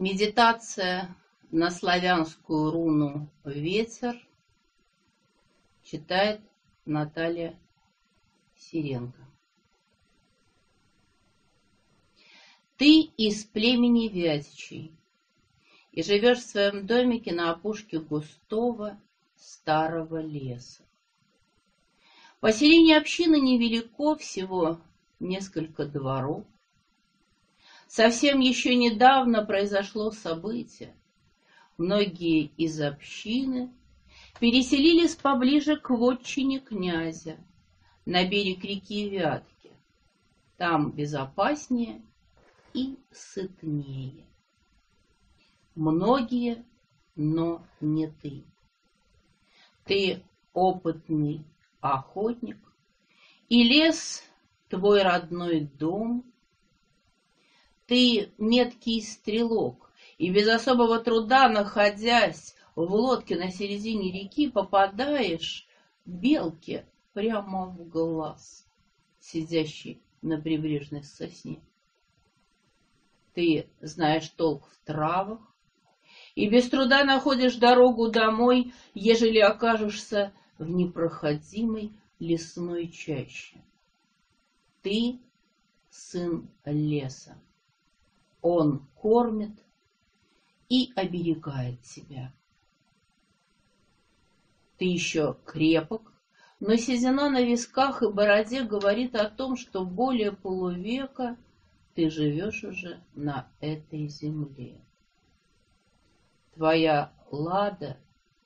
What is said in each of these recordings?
Медитация на славянскую руну «Ветер» читает Наталья Сиренко. Ты из племени Вятичей и живешь в своем домике на опушке густого старого леса. Поселение общины невелико, всего несколько дворов. Совсем еще недавно произошло событие. Многие из общины переселились поближе к вотчине князя, на берег реки Вятки. Там безопаснее и сытнее. Многие, но не ты. Ты опытный охотник, и лес — твой родной дом — ты меткий стрелок, и без особого труда, находясь в лодке на середине реки, попадаешь белке прямо в глаз, сидящей на прибрежной сосне. Ты знаешь толк в травах, и без труда находишь дорогу домой, ежели окажешься в непроходимой лесной чаще. Ты сын леса. Он кормит и оберегает тебя. Ты еще крепок, но седина на висках и бороде говорит о том, что более полувека ты живешь уже на этой земле. Твоя лада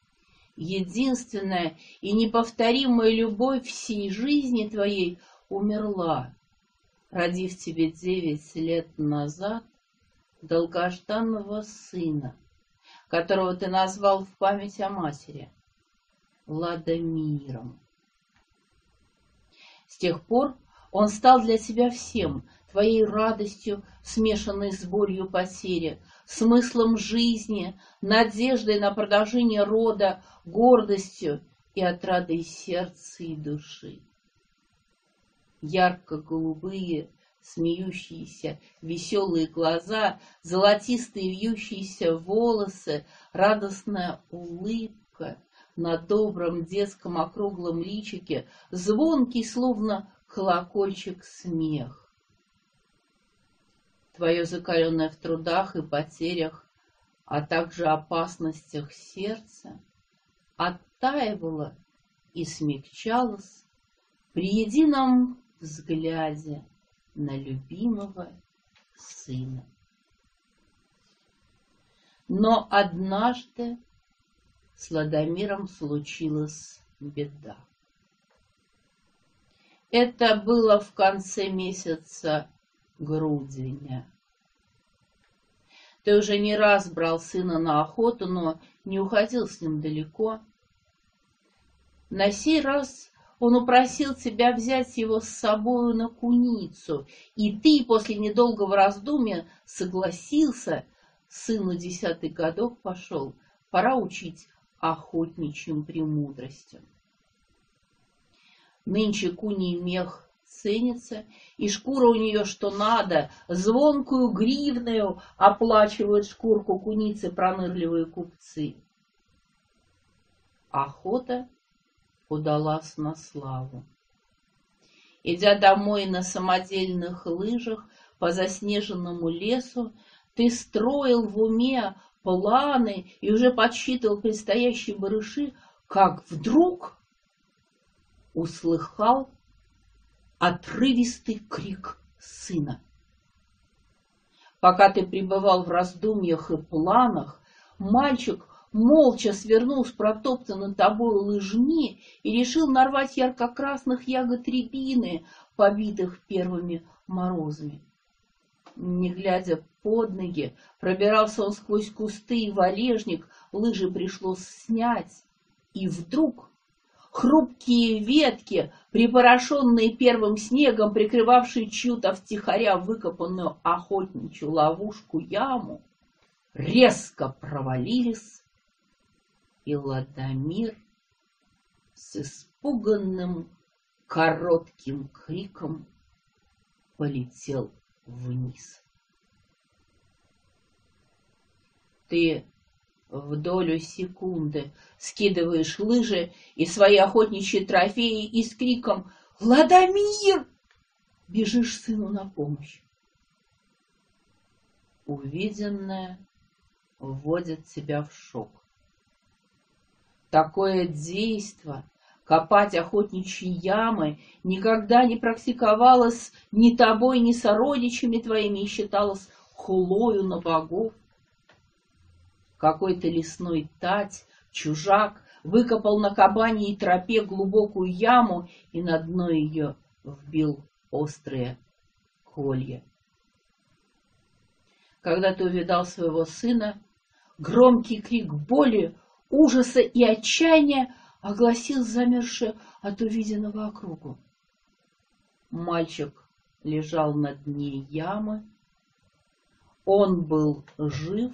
— единственная и неповторимая любовь всей жизни твоей умерла, родив тебе девять лет назад долгожданного сына, которого ты назвал в память о матери, Ладомиром. С тех пор он стал для тебя всем, твоей радостью, смешанной с болью потери, смыслом жизни, надеждой на продолжение рода, гордостью и отрадой сердца и души. Ярко-голубые, смеющиеся веселые глаза, золотистые вьющиеся волосы, радостная улыбка на добром детском округлом личике, звонкий, словно колокольчик, смех. Твое закаленное в трудах и потерях, а также опасностях сердца, оттаивало и смягчалось при едином взгляде на любимого сына. Но однажды с Ладомиром случилась беда. Это было в конце месяца грудиня. Ты уже не раз брал сына на охоту, но не уходил с ним далеко. На сей раз он упросил тебя взять его с собою на куницу, и ты после недолгого раздумья согласился, сыну десятых годов пошел, пора учить охотничьим премудростям. Нынче куний мех ценится, и шкура у нее что надо, звонкую гривную оплачивают шкурку куницы пронырливые купцы. Охота удалась на славу. Идя домой на самодельных лыжах по заснеженному лесу, ты строил в уме планы и уже подсчитывал предстоящие барыши, как вдруг услыхал отрывистый крик сына. Пока ты пребывал в раздумьях и планах, мальчик молча свернул с протоптанной тобой лыжни и решил нарвать ярко-красных ягод рябины, побитых первыми морозами. Не глядя под ноги, пробирался он сквозь кусты и валежник, лыжи пришлось снять, и вдруг хрупкие ветки, припорошенные первым снегом, прикрывавшие чью-то втихаря выкопанную охотничью ловушку-яму, резко провалились и Ладомир с испуганным коротким криком полетел вниз. Ты в долю секунды скидываешь лыжи и свои охотничьи трофеи и с криком «Владимир!» бежишь сыну на помощь. Увиденное вводит тебя в шок. Такое действо копать охотничьи ямы никогда не практиковалось ни тобой, ни сородичами твоими и считалось хулою на богов. Какой-то лесной тать, чужак, выкопал на кабане и тропе глубокую яму и на дно ее вбил острые колья. Когда ты увидал своего сына, громкий крик боли, ужаса и отчаяния огласил замершую от увиденного округу. Мальчик лежал на дне ямы. Он был жив,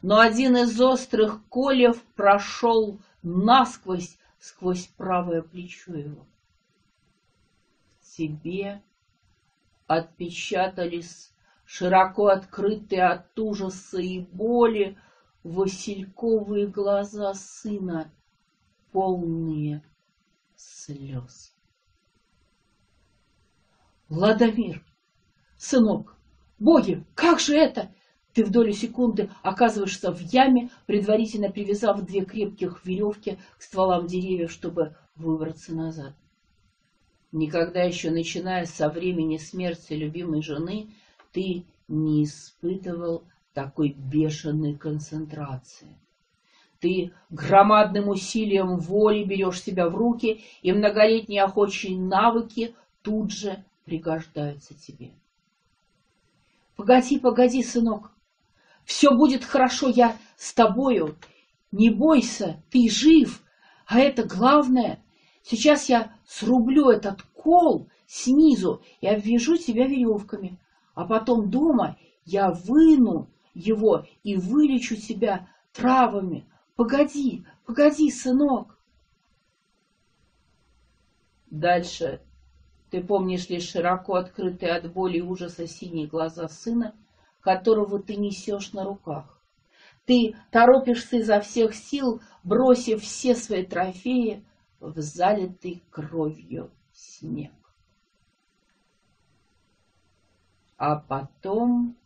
но один из острых колев прошел насквозь сквозь правое плечо его. Тебе отпечатались широко открытые от ужаса и боли васильковые глаза сына, полные слез. Владимир, сынок, боги, как же это? Ты в долю секунды оказываешься в яме, предварительно привязав две крепких веревки к стволам деревьев, чтобы выбраться назад. Никогда еще, начиная со времени смерти любимой жены, ты не испытывал такой бешеной концентрации. Ты громадным усилием воли берешь себя в руки, и многолетние охочие навыки тут же пригождаются тебе. Погоди, погоди, сынок, все будет хорошо, я с тобою. Не бойся, ты жив, а это главное. Сейчас я срублю этот кол снизу и обвяжу тебя веревками, а потом дома я выну его и вылечу тебя травами. Погоди, погоди, сынок. Дальше ты помнишь лишь широко открытые от боли и ужаса синие глаза сына, которого ты несешь на руках. Ты торопишься изо всех сил, бросив все свои трофеи в залитый кровью снег. А потом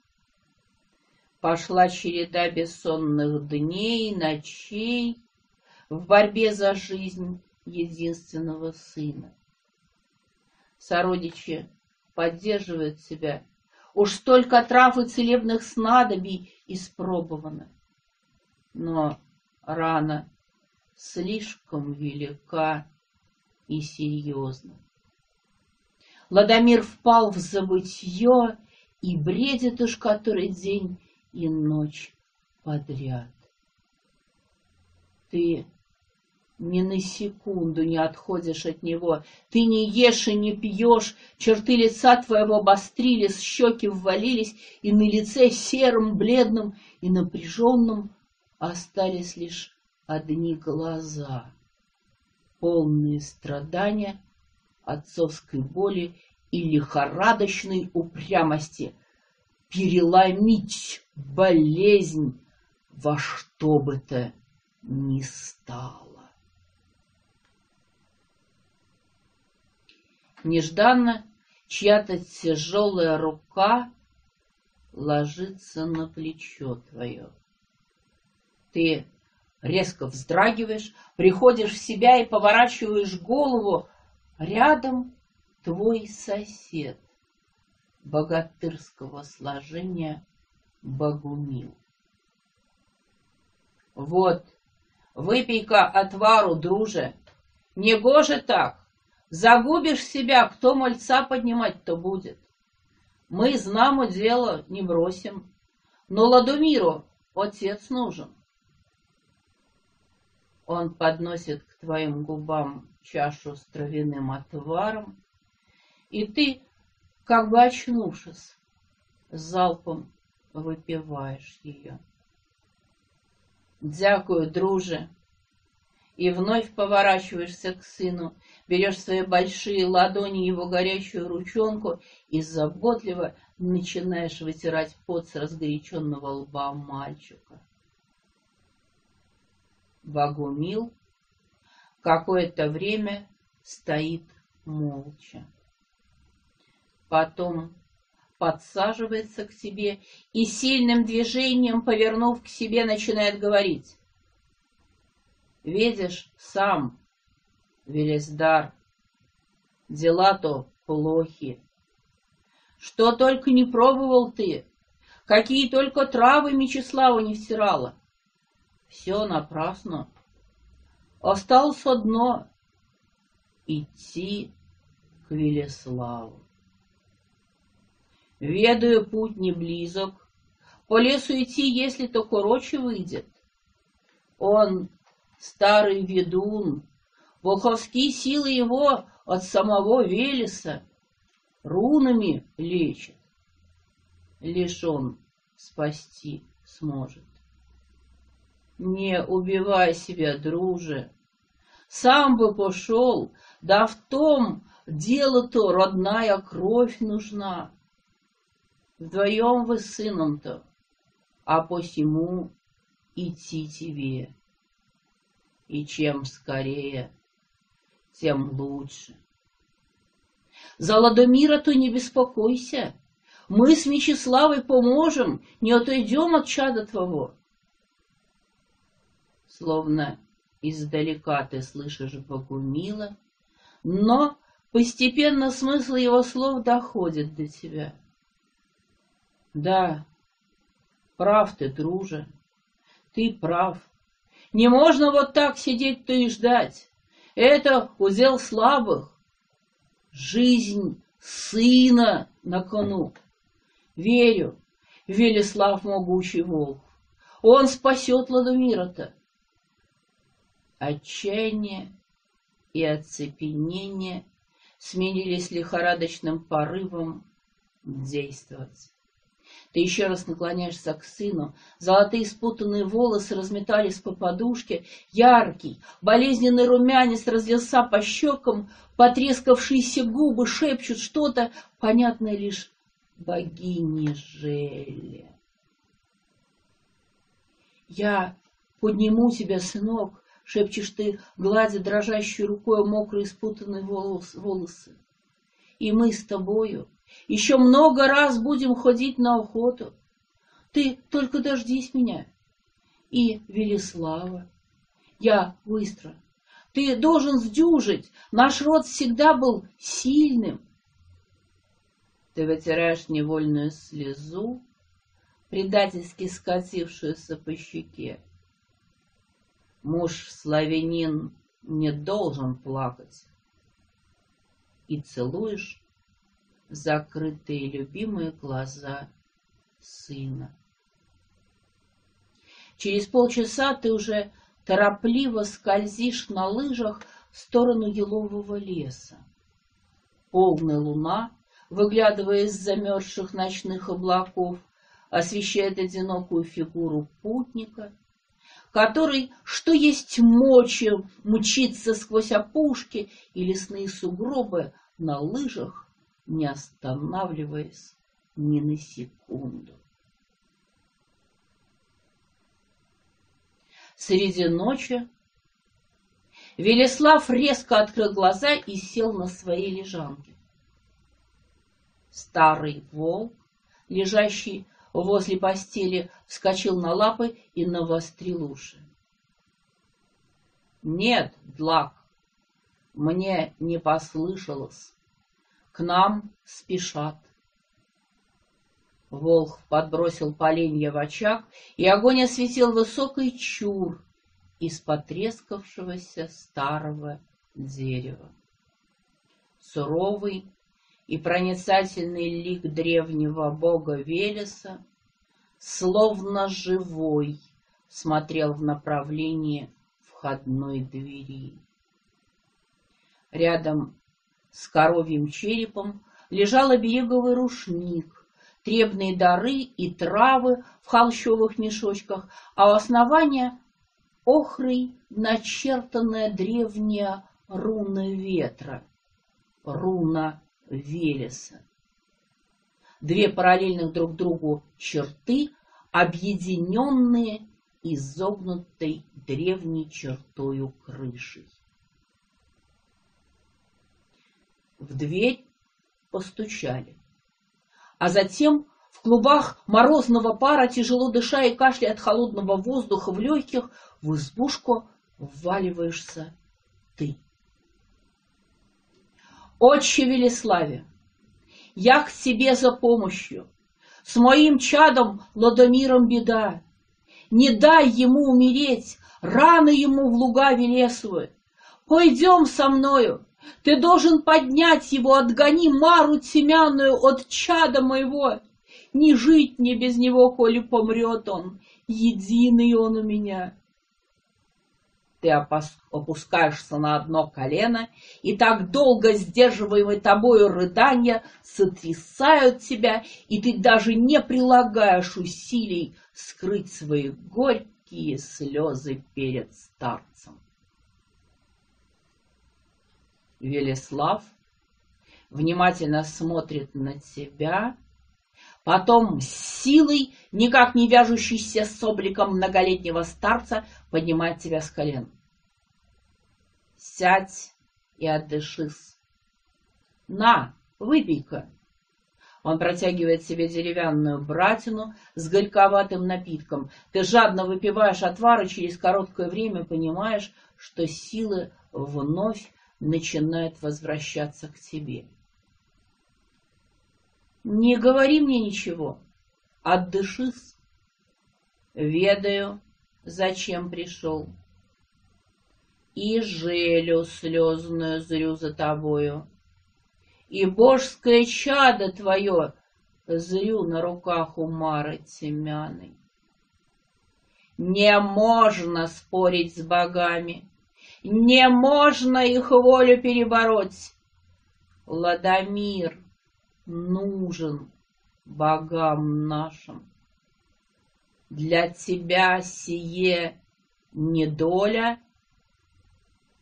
пошла череда бессонных дней, ночей в борьбе за жизнь единственного сына. Сородичи поддерживают себя Уж столько трав и целебных снадобий испробовано. Но рана слишком велика и серьезна. Ладомир впал в забытье и бредит уж который день и ночь подряд. Ты ни на секунду не отходишь от него. Ты не ешь и не пьешь, черты лица твоего обострились, щеки ввалились, и на лице серым, бледным и напряженным остались лишь одни глаза, полные страдания, отцовской боли и лихорадочной упрямости, переломить болезнь во что бы то ни стало. Нежданно чья-то тяжелая рука ложится на плечо твое. Ты резко вздрагиваешь, приходишь в себя и поворачиваешь голову. Рядом твой сосед богатырского сложения Богумил. Вот, выпей-ка отвару, друже. Не гоже так. Загубишь себя, кто мальца поднимать-то будет? Мы знамо дело не бросим, но Ладумиру отец нужен. Он подносит к твоим губам чашу с травяным отваром, и ты, как бы очнувшись, залпом выпиваешь ее. Дякую, друже, и вновь поворачиваешься к сыну, берешь свои большие ладони его горячую ручонку и заботливо начинаешь вытирать пот с разгоряченного лба мальчика. Богумил какое-то время стоит молча. Потом подсаживается к себе и сильным движением, повернув к себе, начинает говорить. «Видишь, сам, Велиздар, дела-то плохи. Что только не пробовал ты, какие только травы Мечислава не втирала. Все напрасно. Осталось одно — идти к Велеславу. Ведаю, путь не близок, по лесу идти, если то короче выйдет. Он, старый ведун, волховские силы его от самого Велеса рунами лечит. Лишь он спасти сможет. Не убивай себя, друже. Сам бы пошел, да в том дело-то родная кровь нужна. Вдвоем вы с сыном-то, а посему идти тебе. И чем скорее, тем лучше. За Ладомира-то не беспокойся. Мы с Мечиславой поможем, не отойдем от чада твоего. Словно издалека ты слышишь Богумила, но постепенно смысл его слов доходит до тебя. Да, прав ты, друже, ты прав. Не можно вот так сидеть-то и ждать. Это удел слабых. Жизнь сына на кону. Верю, Велеслав могучий волк. Он спасет Ладомира-то. Отчаяние и оцепенение сменились лихорадочным порывом действовать. Ты еще раз наклоняешься к сыну. Золотые спутанные волосы разметались по подушке. Яркий, болезненный румянец разлился по щекам. Потрескавшиеся губы шепчут что-то, понятное лишь богине Желе. «Я подниму тебя, сынок», — шепчешь ты, гладя дрожащей рукой мокрые спутанные волосы. «И мы с тобою еще много раз будем ходить на охоту. Ты только дождись меня. И Велислава. Я быстро. Ты должен сдюжить. Наш род всегда был сильным. Ты вытираешь невольную слезу, предательски скатившуюся по щеке. Муж славянин не должен плакать. И целуешь закрытые любимые глаза сына. Через полчаса ты уже торопливо скользишь на лыжах в сторону елового леса. Полная луна, выглядывая из замерзших ночных облаков, освещает одинокую фигуру путника, который, что есть мочи, мчится сквозь опушки и лесные сугробы на лыжах не останавливаясь ни на секунду. Среди ночи Велеслав резко открыл глаза и сел на своей лежанке. Старый волк, лежащий возле постели, вскочил на лапы и навострил уши. «Нет, Длак, мне не послышалось к нам спешат. Волх подбросил поленья в очаг, и огонь осветил высокий чур из потрескавшегося старого дерева. Суровый и проницательный лик древнего бога Велеса, словно живой, смотрел в направлении входной двери. Рядом с коровьим черепом лежал обереговый рушник, требные дары и травы в холщовых мешочках, а у основания охрой начертанная древняя руна ветра, руна Велеса. Две параллельных друг другу черты, объединенные изогнутой древней чертою крышей. В дверь постучали, а затем в клубах морозного пара, тяжело дыша и кашляя от холодного воздуха в легких, в избушку вваливаешься ты. Отче Велиславе, я к тебе за помощью. С моим чадом Ладомиром беда. Не дай ему умереть, рано ему в луга Велесовы. Пойдем со мною, ты должен поднять его, отгони Мару Тимянную от чада моего. Не жить мне без него, коли помрет он, единый он у меня ты опускаешься на одно колено, и так долго сдерживаемые тобою рыдания сотрясают тебя, и ты даже не прилагаешь усилий скрыть свои горькие слезы перед старцем. Велеслав внимательно смотрит на тебя, Потом с силой, никак не вяжущейся с обликом многолетнего старца, поднимает тебя с колен. Сядь и отдышись. На, выпей-ка. Он протягивает себе деревянную братину с горьковатым напитком. Ты жадно выпиваешь отвар и через короткое время понимаешь, что силы вновь начинают возвращаться к тебе. Не говори мне ничего, отдышись. Ведаю, зачем пришел. И желю слезную зрю за тобою, И божское чадо твое зрю на руках у Мары Семяной. Не можно спорить с богами, Не можно их волю перебороть. Ладомир — нужен богам нашим. Для тебя сие недоля,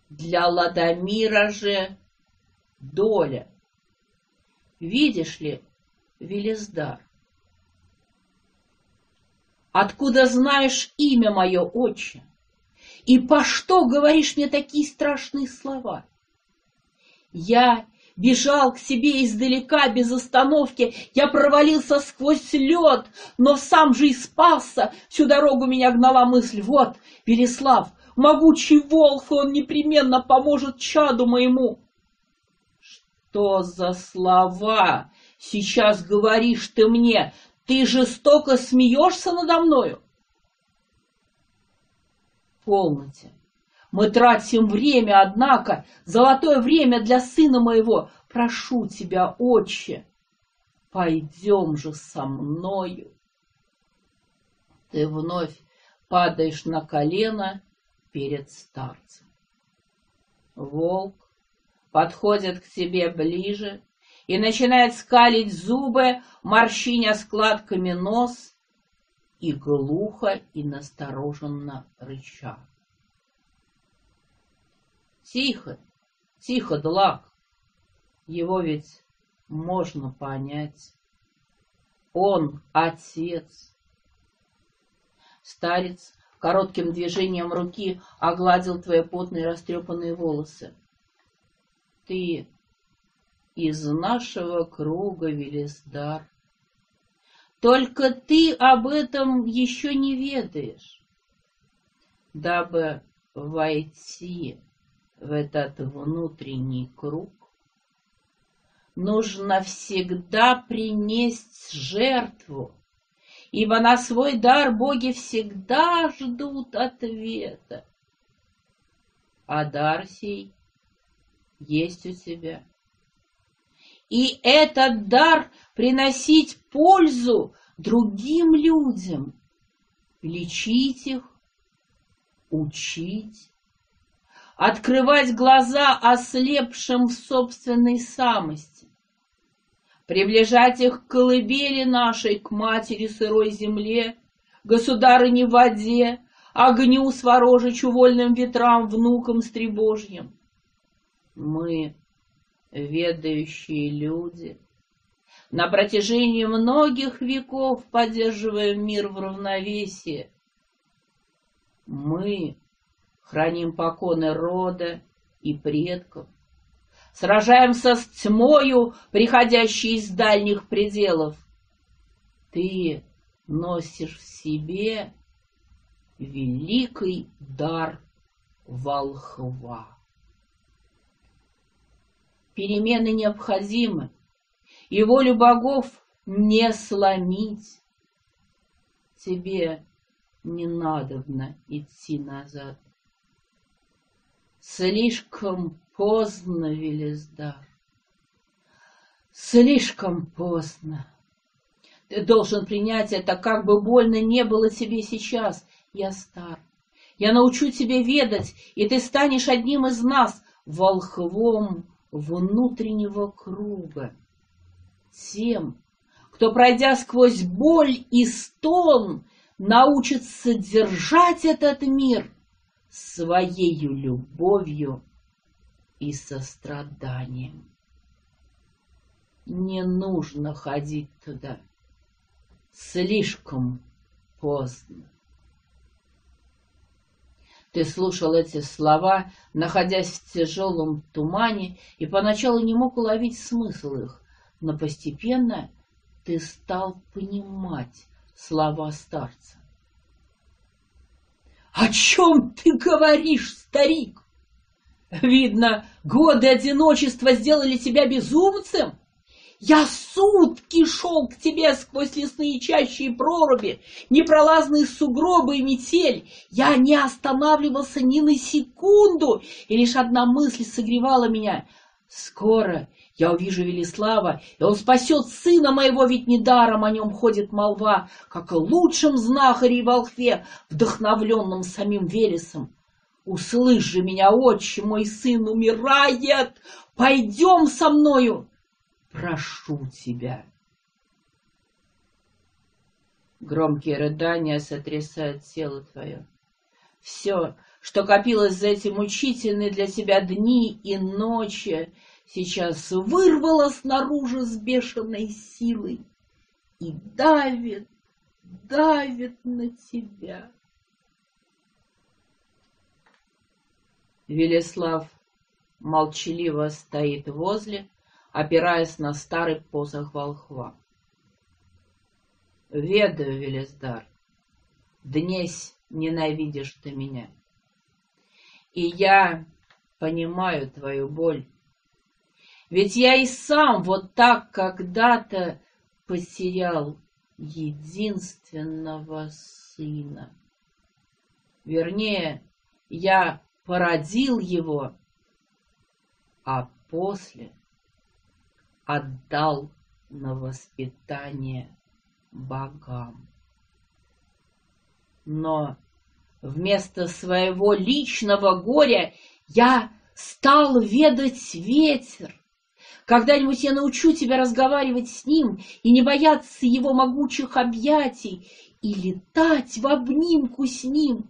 для Ладомира же доля. Видишь ли, Велиздар, откуда знаешь имя мое, отче? И по что говоришь мне такие страшные слова? Я бежал к себе издалека без остановки. Я провалился сквозь лед, но сам же и спасся. Всю дорогу меня гнала мысль. Вот, Велислав, могучий волк, он непременно поможет чаду моему. Что за слова сейчас говоришь ты мне? Ты жестоко смеешься надо мною? Полноте. Мы тратим время, однако, золотое время для сына моего. Прошу тебя, отче, пойдем же со мною. Ты вновь падаешь на колено перед старцем. Волк подходит к тебе ближе и начинает скалить зубы, морщиня складками нос и глухо и настороженно рыча. Тихо, тихо, Длак. Его ведь можно понять. Он отец. Старец коротким движением руки огладил твои потные растрепанные волосы. Ты из нашего круга, Велиздар. Только ты об этом еще не ведаешь. Дабы войти в этот внутренний круг, нужно всегда принести жертву, ибо на свой дар боги всегда ждут ответа. А дар сей есть у тебя. И этот дар приносить пользу другим людям, лечить их, учить, открывать глаза ослепшим в собственной самости, приближать их к колыбели нашей, к матери сырой земле, государыне воде, огню сворожичу вольным ветрам, внукам стребожьим. Мы, ведающие люди, на протяжении многих веков поддерживаем мир в равновесии, Мы храним поконы рода и предков, сражаемся с тьмою, приходящей из дальних пределов. Ты носишь в себе великий дар волхва. Перемены необходимы, и волю богов не сломить. Тебе не надобно идти назад. Слишком поздно, Велиздар. Слишком поздно. Ты должен принять это, как бы больно не было тебе сейчас. Я стар. Я научу тебя ведать, и ты станешь одним из нас, волхвом внутреннего круга. Тем, кто, пройдя сквозь боль и стон, научится держать этот мир своею любовью и состраданием. Не нужно ходить туда. Слишком поздно. Ты слушал эти слова, находясь в тяжелом тумане, и поначалу не мог уловить смысл их, но постепенно ты стал понимать слова старца. «О чем ты говоришь, старик? Видно, годы одиночества сделали тебя безумцем?» Я сутки шел к тебе сквозь лесные чащи и проруби, непролазные сугробы и метель. Я не останавливался ни на секунду, и лишь одна мысль согревала меня. Скоро я увижу Велислава, и он спасет сына моего, ведь недаром о нем ходит молва, как о лучшем знахаре и волхве, вдохновленном самим Велесом. Услышь же меня, отче, мой сын умирает, пойдем со мною прошу тебя. Громкие рыдания сотрясают тело твое. Все, что копилось за эти мучительные для тебя дни и ночи, сейчас вырвало снаружи с бешеной силой и давит, давит на тебя. Велеслав молчаливо стоит возле, опираясь на старый посох волхва. Ведаю, Велиздар, днесь ненавидишь ты меня. И я понимаю твою боль. Ведь я и сам вот так когда-то потерял единственного сына. Вернее, я породил его, а после отдал на воспитание богам. Но вместо своего личного горя я стал ведать ветер. Когда-нибудь я научу тебя разговаривать с ним и не бояться его могучих объятий и летать в обнимку с ним.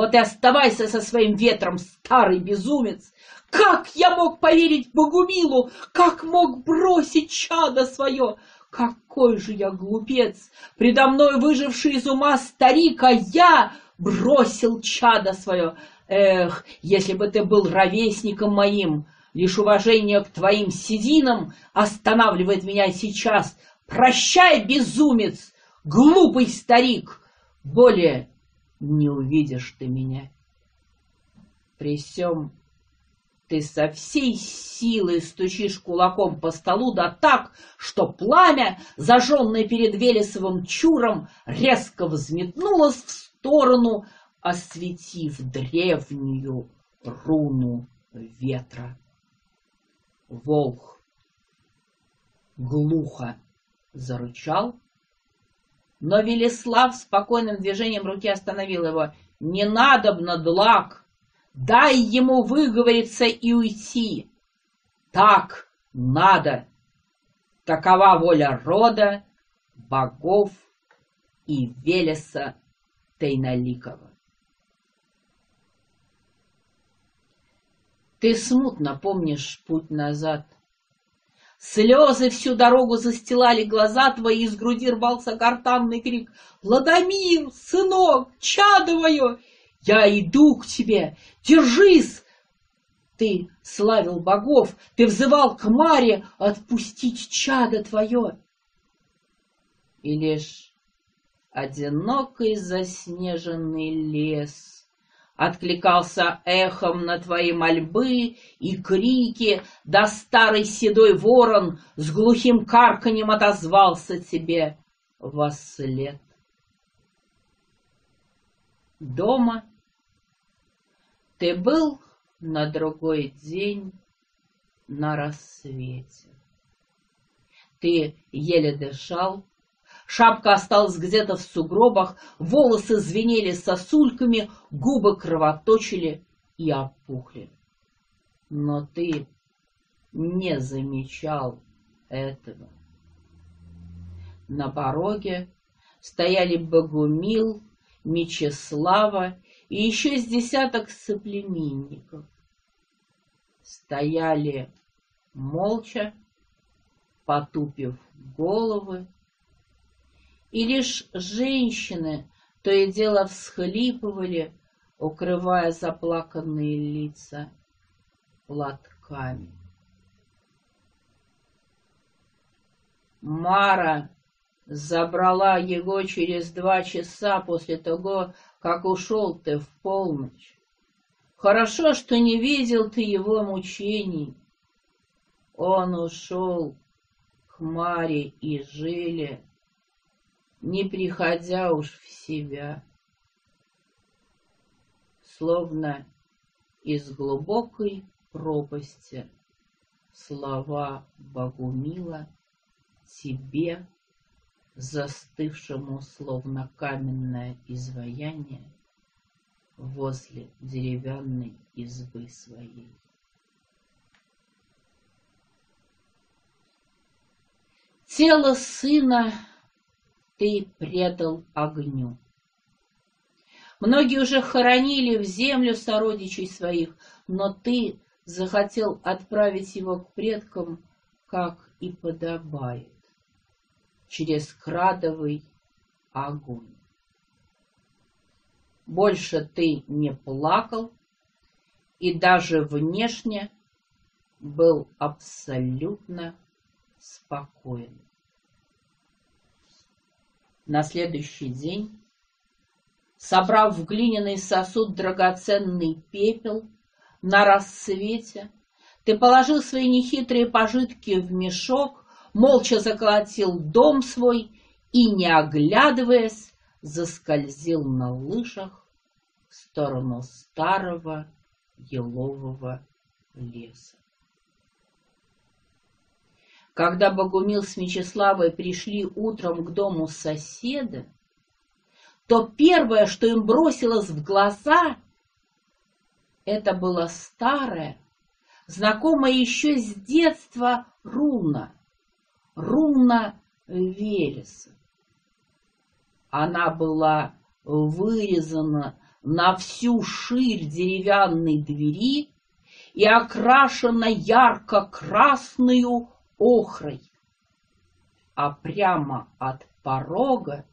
Вот и оставайся со своим ветром, старый безумец, как я мог поверить Богумилу? Как мог бросить чадо свое? Какой же я глупец! Предо мной выживший из ума старик, а я бросил чадо свое. Эх, если бы ты был ровесником моим, лишь уважение к твоим сединам останавливает меня сейчас. Прощай, безумец, глупый старик, более не увидишь ты меня. При всем ты со всей силы стучишь кулаком по столу, да так, что пламя, зажженное перед Велесовым чуром, резко взметнулось в сторону, осветив древнюю руну ветра. Волк глухо зарычал, но Велеслав спокойным движением руки остановил его. «Не надобно, Длак! Дай ему выговориться и уйти. Так надо. Такова воля рода, богов и Велеса Тейналикова. Ты смутно помнишь путь назад. Слезы всю дорогу застилали глаза твои, из груди рвался гортанный крик. «Ладомир, сынок, чадо мое, я иду к тебе, держись!» Ты славил богов, ты взывал к Маре отпустить чадо твое. И лишь одинокий заснеженный лес откликался эхом на твои мольбы и крики, да старый седой ворон с глухим карканьем отозвался тебе во след. Дома ты был на другой день на рассвете. Ты еле дышал, Шапка осталась где-то в сугробах, волосы звенели сосульками, губы кровоточили и опухли. Но ты не замечал этого. На пороге стояли Богумил, Мечеслава и еще с десяток соплеменников. Стояли молча, потупив головы, и лишь женщины то и дело всхлипывали, укрывая заплаканные лица платками. Мара забрала его через два часа после того, как ушел ты в полночь. Хорошо, что не видел ты его мучений. Он ушел к Маре и Жиле, не приходя уж в себя, словно из глубокой пропасти слова Богумила тебе, застывшему словно каменное изваяние возле деревянной избы своей. Тело сына ты предал огню. Многие уже хоронили в землю сородичей своих, но ты захотел отправить его к предкам, как и подобает, через крадовый огонь. Больше ты не плакал и даже внешне был абсолютно спокоен. На следующий день, собрав в глиняный сосуд драгоценный пепел, на рассвете ты положил свои нехитрые пожитки в мешок, молча заколотил дом свой и, не оглядываясь, заскользил на лыжах в сторону старого елового леса. Когда Богумил с Мечиславой пришли утром к дому соседа, то первое, что им бросилось в глаза, это была старая, знакомая еще с детства руна, руна Велеса. Она была вырезана на всю ширь деревянной двери и окрашена ярко-красную охрой, а прямо от порога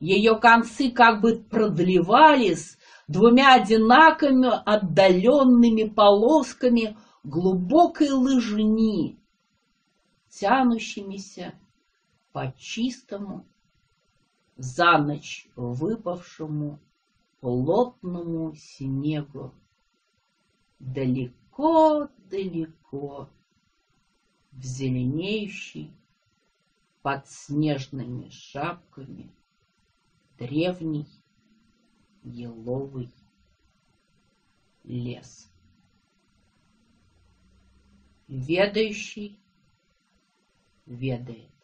ее концы как бы продлевались двумя одинаковыми отдаленными полосками глубокой лыжни, тянущимися по чистому, за ночь выпавшему плотному снегу. Далеко-далеко в зеленеющий под снежными шапками древний еловый лес. Ведающий ведает.